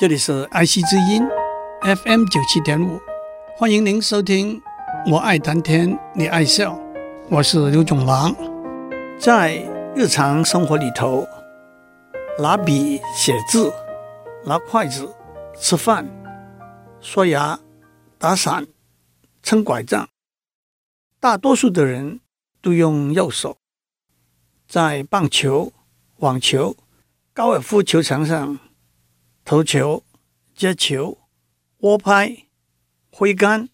这里是爱惜之音 FM 九七点五，欢迎您收听。我爱谈天，你爱笑，我是刘总郎。在日常生活里头，拿笔写字，拿筷子吃饭，刷牙、打伞、撑拐杖，大多数的人都用右手。在棒球、网球、高尔夫球场上，投球、接球、握拍、挥杆，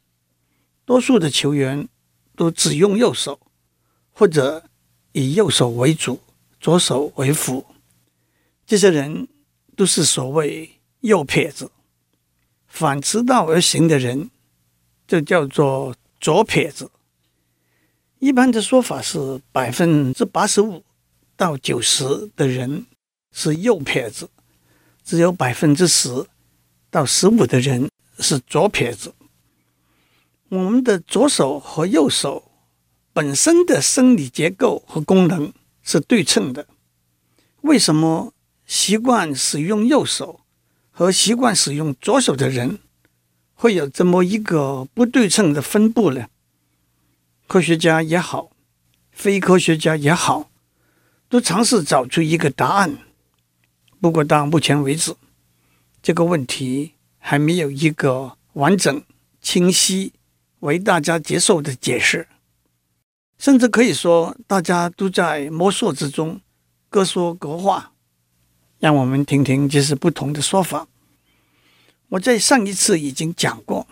多数的球员都只用右手，或者以右手为主，左手为辅。这些人都是所谓右撇子。反其道而行的人，就叫做左撇子。一般的说法是百分之八十五到九十的人是右撇子。只有百分之十到十五的人是左撇子。我们的左手和右手本身的生理结构和功能是对称的。为什么习惯使用右手和习惯使用左手的人会有这么一个不对称的分布呢？科学家也好，非科学家也好，都尝试找出一个答案。不过到目前为止，这个问题还没有一个完整、清晰、为大家接受的解释，甚至可以说大家都在摸索之中，各说各话。让我们听听这是不同的说法。我在上一次已经讲过，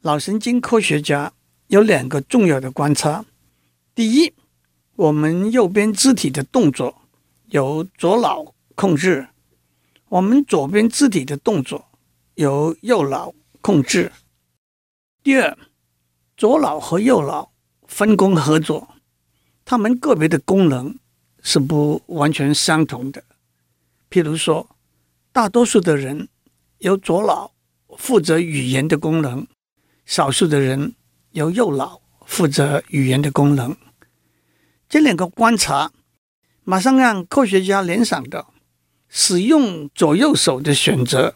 脑神经科学家有两个重要的观察：第一，我们右边肢体的动作由左脑。控制我们左边肢体的动作，由右脑控制。第二，左脑和右脑分工合作，他们个别的功能是不完全相同的。譬如说，大多数的人由左脑负责语言的功能，少数的人由右脑负责语言的功能。这两个观察马上让科学家联想到。使用左右手的选择，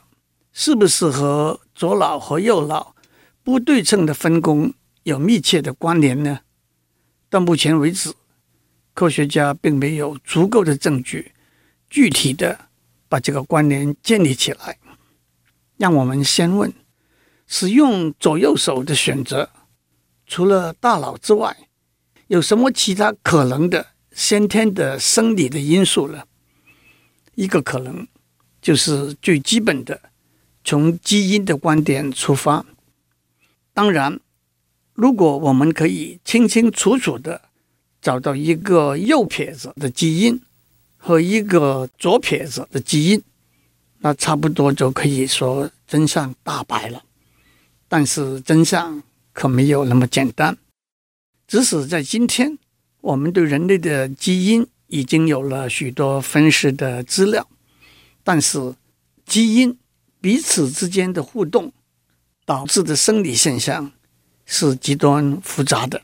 是不是和左脑和右脑不对称的分工有密切的关联呢？到目前为止，科学家并没有足够的证据，具体的把这个关联建立起来。让我们先问：使用左右手的选择，除了大脑之外，有什么其他可能的先天的生理的因素呢？一个可能就是最基本的，从基因的观点出发。当然，如果我们可以清清楚楚的找到一个右撇子的基因和一个左撇子的基因，那差不多就可以说真相大白了。但是真相可没有那么简单。即使在今天，我们对人类的基因，已经有了许多分尸的资料，但是基因彼此之间的互动导致的生理现象是极端复杂的，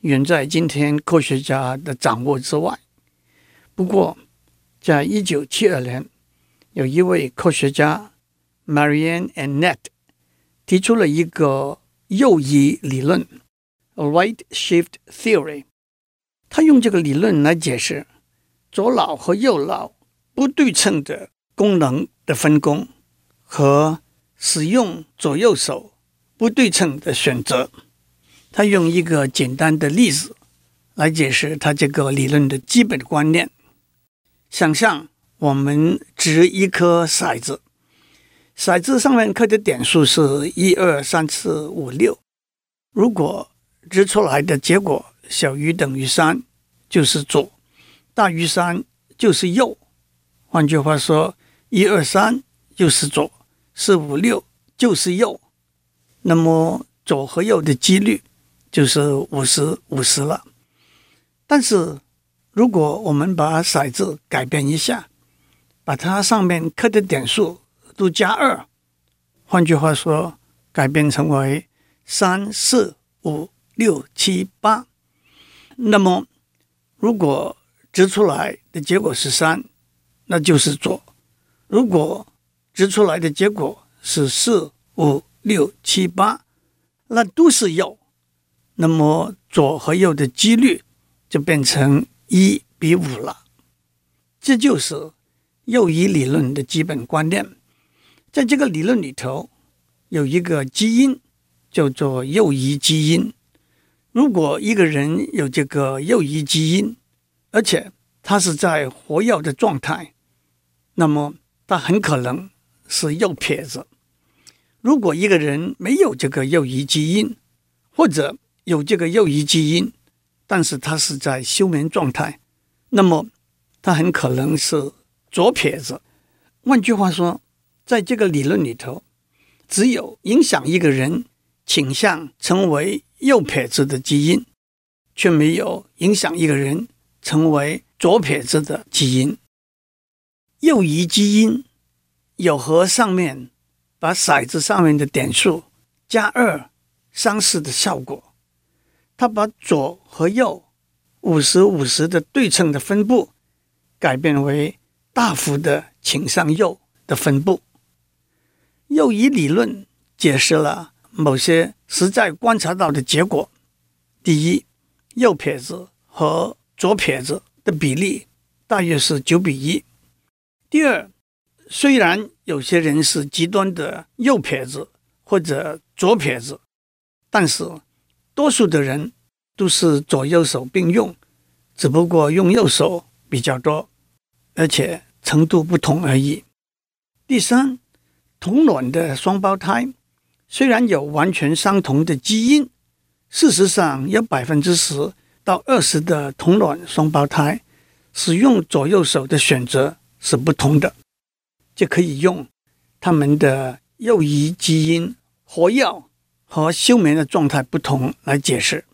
远在今天科学家的掌握之外。不过，在一九七二年，有一位科学家 Marianne a n n e t t 提出了一个右移理论 （Right Shift Theory）。他用这个理论来解释左脑和右脑不对称的功能的分工和使用左右手不对称的选择。他用一个简单的例子来解释他这个理论的基本观念。想象我们掷一颗骰子，骰子上面刻的点数是一二三四五六。如果掷出来的结果，小于等于三就是左，大于三就是右。换句话说，一二三就是左，四五六就是右。那么左和右的几率就是五十五十了。但是如果我们把骰子改变一下，把它上面刻的点数都加二，换句话说，改变成为三四五六七八。那么，如果掷出来的结果是三，那就是左；如果掷出来的结果是四五六七八，那都是右，那么左和右的几率就变成一比五了。这就是右移理论的基本观念。在这个理论里头，有一个基因叫做右移基因。如果一个人有这个右移基因，而且他是在活跃的状态，那么他很可能是右撇子。如果一个人没有这个右移基因，或者有这个右移基因，但是他是在休眠状态，那么他很可能是左撇子。换句话说，在这个理论里头，只有影响一个人倾向成为右撇子的基因，却没有影响一个人。成为左撇子的基因，右移基因有和上面把骰子上面的点数加二相似的效果。它把左和右五十五十的对称的分布改变为大幅的倾向右的分布。右移理论解释了某些实在观察到的结果：第一，右撇子和左撇子的比例大约是九比一。第二，虽然有些人是极端的右撇子或者左撇子，但是多数的人都是左右手并用，只不过用右手比较多，而且程度不同而已。第三，同卵的双胞胎虽然有完全相同的基因，事实上有百分之十。到二十的同卵双胞胎使用左右手的选择是不同的，就可以用他们的右移基因活跃和休眠的状态不同来解释。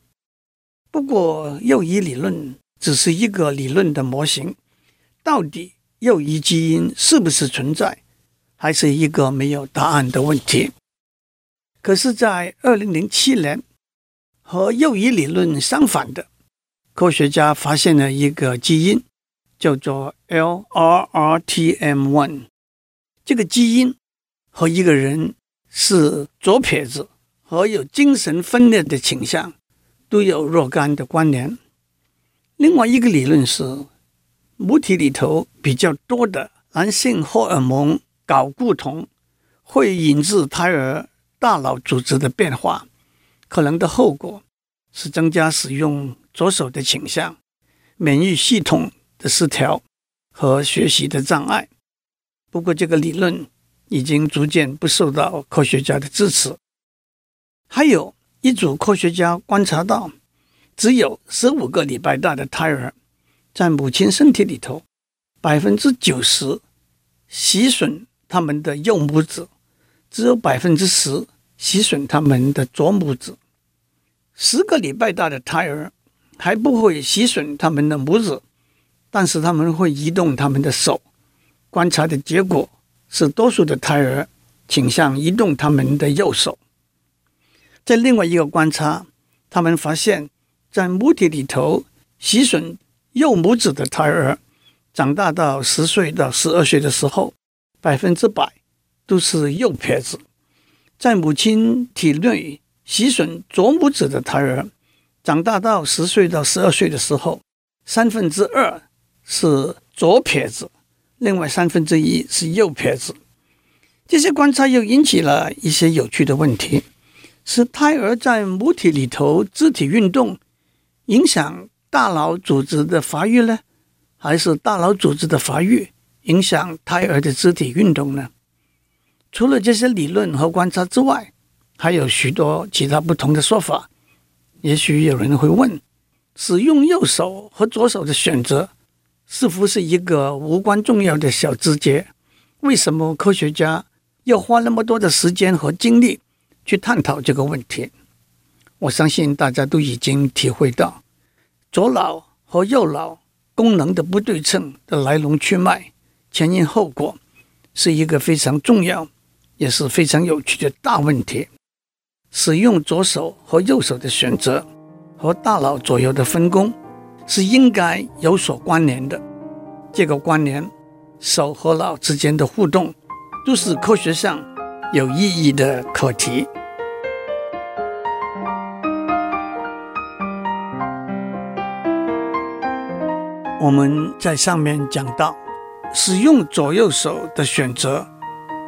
不过，右移理论只是一个理论的模型，到底右移基因是不是存在，还是一个没有答案的问题。可是，在二零零七年，和右移理论相反的。科学家发现了一个基因，叫做 LRRTM1。这个基因和一个人是左撇子和有精神分裂的倾向都有若干的关联。另外一个理论是，母体里头比较多的男性荷尔蒙睾固酮会引致胎儿大脑组织的变化，可能的后果是增加使用。左手的倾向、免疫系统的失调和学习的障碍。不过，这个理论已经逐渐不受到科学家的支持。还有一组科学家观察到，只有十五个礼拜大的胎儿，在母亲身体里头，百分之九十袭损他们的右拇指，只有百分之十袭损他们的左拇指。十个礼拜大的胎儿。还不会袭损他们的拇指，但是他们会移动他们的手。观察的结果是，多数的胎儿倾向移动他们的右手。在另外一个观察，他们发现，在母体里头袭损右拇指的胎儿，长大到十岁到十二岁的时候，百分之百都是右撇子。在母亲体内袭损左拇指的胎儿。长大到十岁到十二岁的时候，三分之二是左撇子，另外三分之一是右撇子。这些观察又引起了一些有趣的问题：是胎儿在母体里头肢体运动影响大脑组织的发育呢，还是大脑组织的发育影响胎儿的肢体运动呢？除了这些理论和观察之外，还有许多其他不同的说法。也许有人会问：使用右手和左手的选择，似乎是一个无关重要的小枝节？为什么科学家要花那么多的时间和精力去探讨这个问题？我相信大家都已经体会到，左脑和右脑功能的不对称的来龙去脉、前因后果，是一个非常重要，也是非常有趣的大问题。使用左手和右手的选择和大脑左右的分工是应该有所关联的。这个关联，手和脑之间的互动都是科学上有意义的课题。我们在上面讲到，使用左右手的选择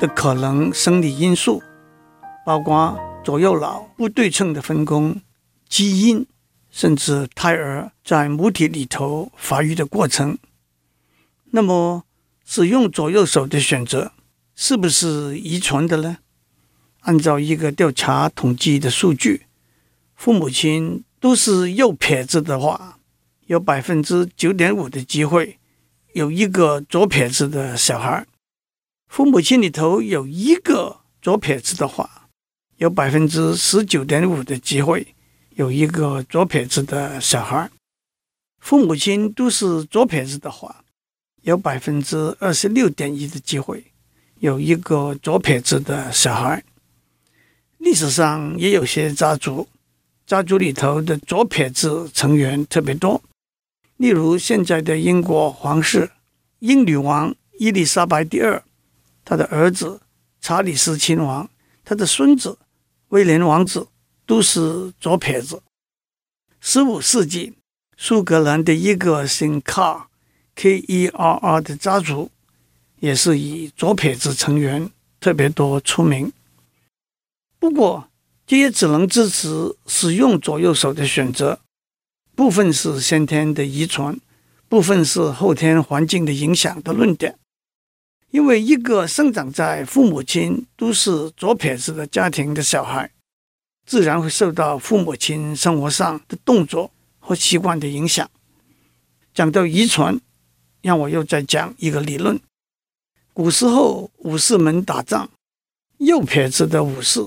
的可能生理因素，包括左右脑不对称的分工、基因，甚至胎儿在母体里头发育的过程。那么，使用左右手的选择是不是遗传的呢？按照一个调查统计的数据，父母亲都是右撇子的话，有百分之九点五的机会有一个左撇子的小孩，父母亲里头有一个左撇子的话，有百分之十九点五的机会有一个左撇子的小孩。父母亲都是左撇子的话，有百分之二十六点一的机会有一个左撇子的小孩。历史上也有些家族，家族里头的左撇子成员特别多。例如，现在的英国皇室英女王伊丽莎白第二，他的儿子查理斯亲王，他的孙子威廉王子都是左撇子。十五世纪，苏格兰的一个姓卡 （K-E-R-R） 的家族，也是以左撇子成员特别多出名。不过，这也只能支持使用左右手的选择。部分是先天的遗传，部分是后天环境的影响的论点。因为一个生长在父母亲都是左撇子的家庭的小孩，自然会受到父母亲生活上的动作和习惯的影响。讲到遗传，让我又再讲一个理论：古时候武士们打仗，右撇子的武士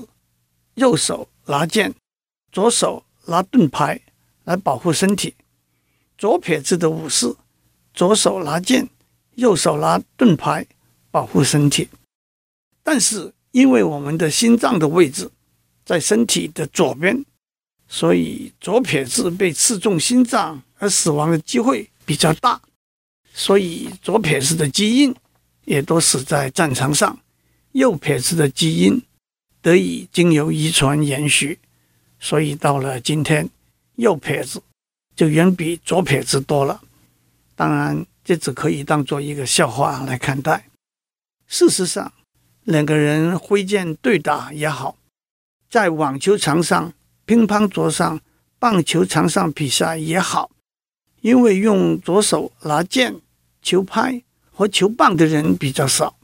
右手拿剑，左手拿盾牌。来保护身体，左撇子的武士左手拿剑，右手拿盾牌保护身体。但是因为我们的心脏的位置在身体的左边，所以左撇子被刺中心脏而死亡的机会比较大，所以左撇子的基因也都死在战场上，右撇子的基因得以经由遗传延续，所以到了今天。右撇子就远比左撇子多了，当然这只可以当做一个笑话来看待。事实上，两个人挥剑对打也好，在网球场上、乒乓桌上、棒球场上比赛也好，因为用左手拿剑、球拍和球棒的人比较少，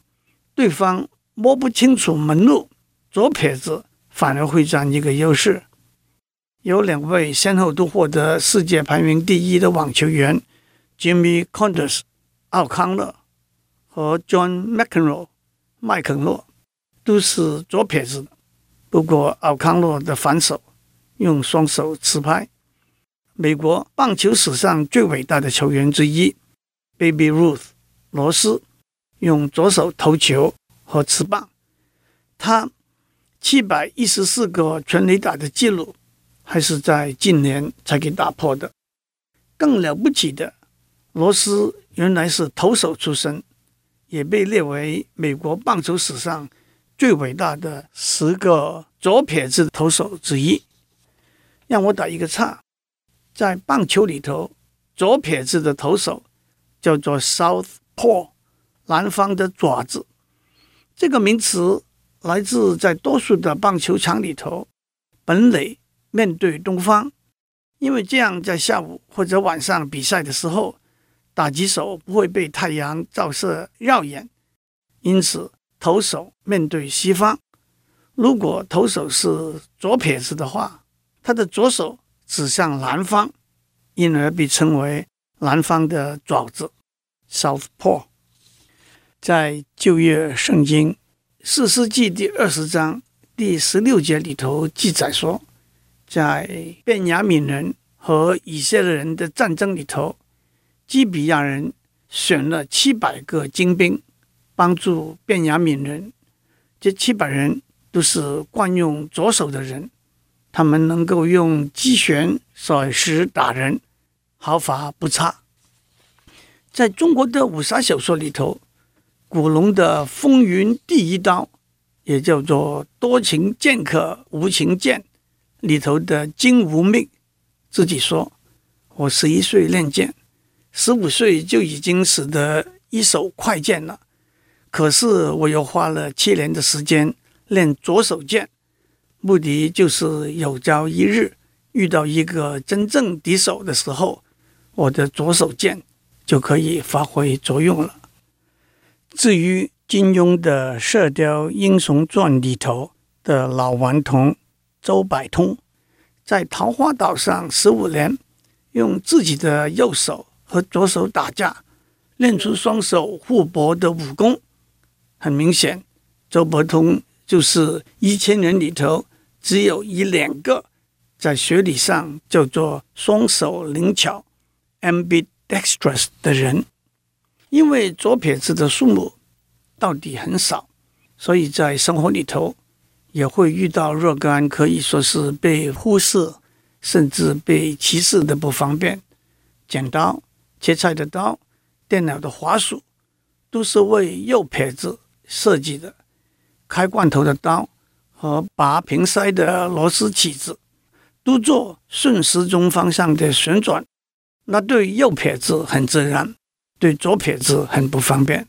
对方摸不清楚门路，左撇子反而会占一个优势。有两位先后都获得世界排名第一的网球员，Jimmy Connors 奥康乐和 John McEnroe 麦肯诺，都是左撇子。不过奥康诺的反手用双手持拍。美国棒球史上最伟大的球员之一，Baby Ruth 罗斯用左手投球和持棒。他七百一十四个全垒打的记录。还是在近年才给打破的。更了不起的，罗斯原来是投手出身，也被列为美国棒球史上最伟大的十个左撇子投手之一。让我打一个岔，在棒球里头，左撇子的投手叫做 Southpaw，南方的爪子。这个名词来自在多数的棒球场里头，本垒。面对东方，因为这样在下午或者晚上比赛的时候，打击手不会被太阳照射耀眼，因此投手面对西方。如果投手是左撇子的话，他的左手指向南方，因而被称为南方的爪子 （Southpaw）。在旧约圣经四世纪第二十章第十六节里头记载说。在便雅悯人和以色列人的战争里头，基比亚人选了七百个精兵帮助便雅悯人。这七百人都是惯用左手的人，他们能够用机旋甩石打人，毫发不差。在中国的武侠小说里头，古龙的《风云第一刀》，也叫做“多情剑客无情剑”里头的金无命，自己说：“我十一岁练剑，十五岁就已经使得一手快剑了。可是我又花了七年的时间练左手剑，目的就是有朝一日遇到一个真正敌手的时候，我的左手剑。”就可以发挥作用了。至于金庸的《射雕英雄传》里头的老顽童周伯通，在桃花岛上十五年，用自己的右手和左手打架，练出双手互搏的武功。很明显，周伯通就是一千人里头只有一两个在学理上叫做双手灵巧 （ambidextrous） 的人，因为左撇子的数目到底很少，所以在生活里头也会遇到若干可以说是被忽视，甚至被歧视的不方便。剪刀、切菜的刀、电脑的滑鼠，都是为右撇子设计的。开罐头的刀和拔瓶塞的螺丝起子，都做顺时钟方向的旋转。那对右撇子很自然，对左撇子很不方便。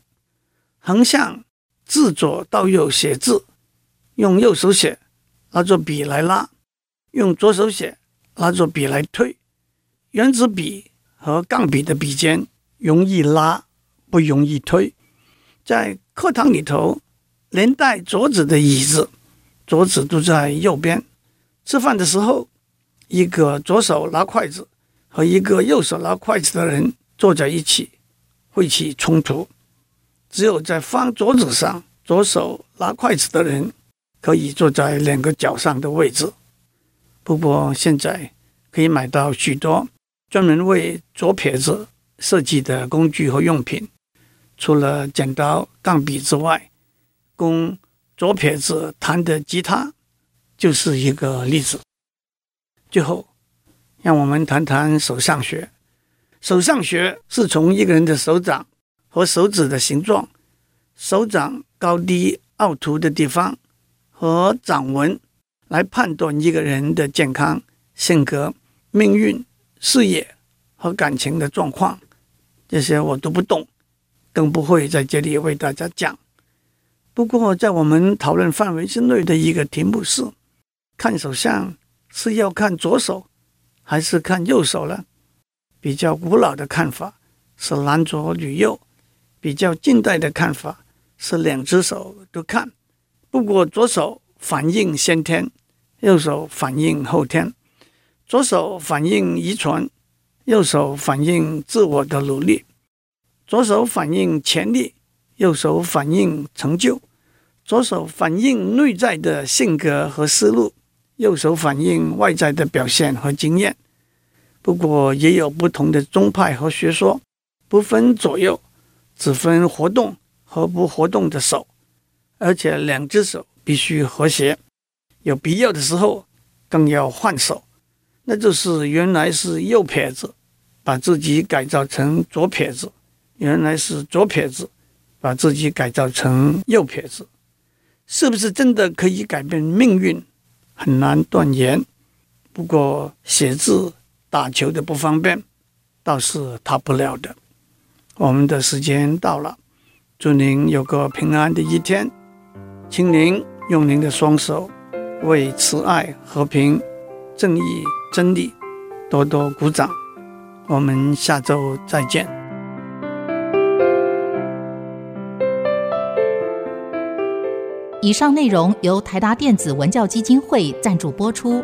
横向自左到右写字，用右手写，拿着笔来拉；用左手写，拿着笔来推。原子笔和钢笔的笔尖容易拉，不容易推。在课堂里头，连带桌子的椅子，桌子都在右边。吃饭的时候，一个左手拿筷子。和一个右手拿筷子的人坐在一起，会起冲突。只有在方桌子上，左手拿筷子的人可以坐在两个脚上的位置。不过现在可以买到许多专门为左撇子设计的工具和用品，除了剪刀、钢笔之外，供左撇子弹的吉他就是一个例子。最后。让我们谈谈手相学。手相学是从一个人的手掌和手指的形状、手掌高低凹凸的地方和掌纹来判断一个人的健康、性格、命运、事业和感情的状况。这些我都不懂，更不会在这里为大家讲。不过，在我们讨论范围之内的一个题目是：看手相是要看左手。还是看右手了。比较古老的看法是男左女右，比较近代的看法是两只手都看。不过左手反映先天，右手反映后天。左手反映遗传，右手反映自我的努力。左手反映潜力，右手反映成就。左手反映内在的性格和思路。右手反映外在的表现和经验，不过也有不同的宗派和学说，不分左右，只分活动和不活动的手，而且两只手必须和谐，有必要的时候更要换手，那就是原来是右撇子，把自己改造成左撇子；原来是左撇子，把自己改造成右撇子，是不是真的可以改变命运？很难断言，不过写字、打球的不方便倒是逃不了的。我们的时间到了，祝您有个平安的一天，请您用您的双手为慈爱、和平、正义、真理多多鼓掌。我们下周再见。以上内容由台达电子文教基金会赞助播出。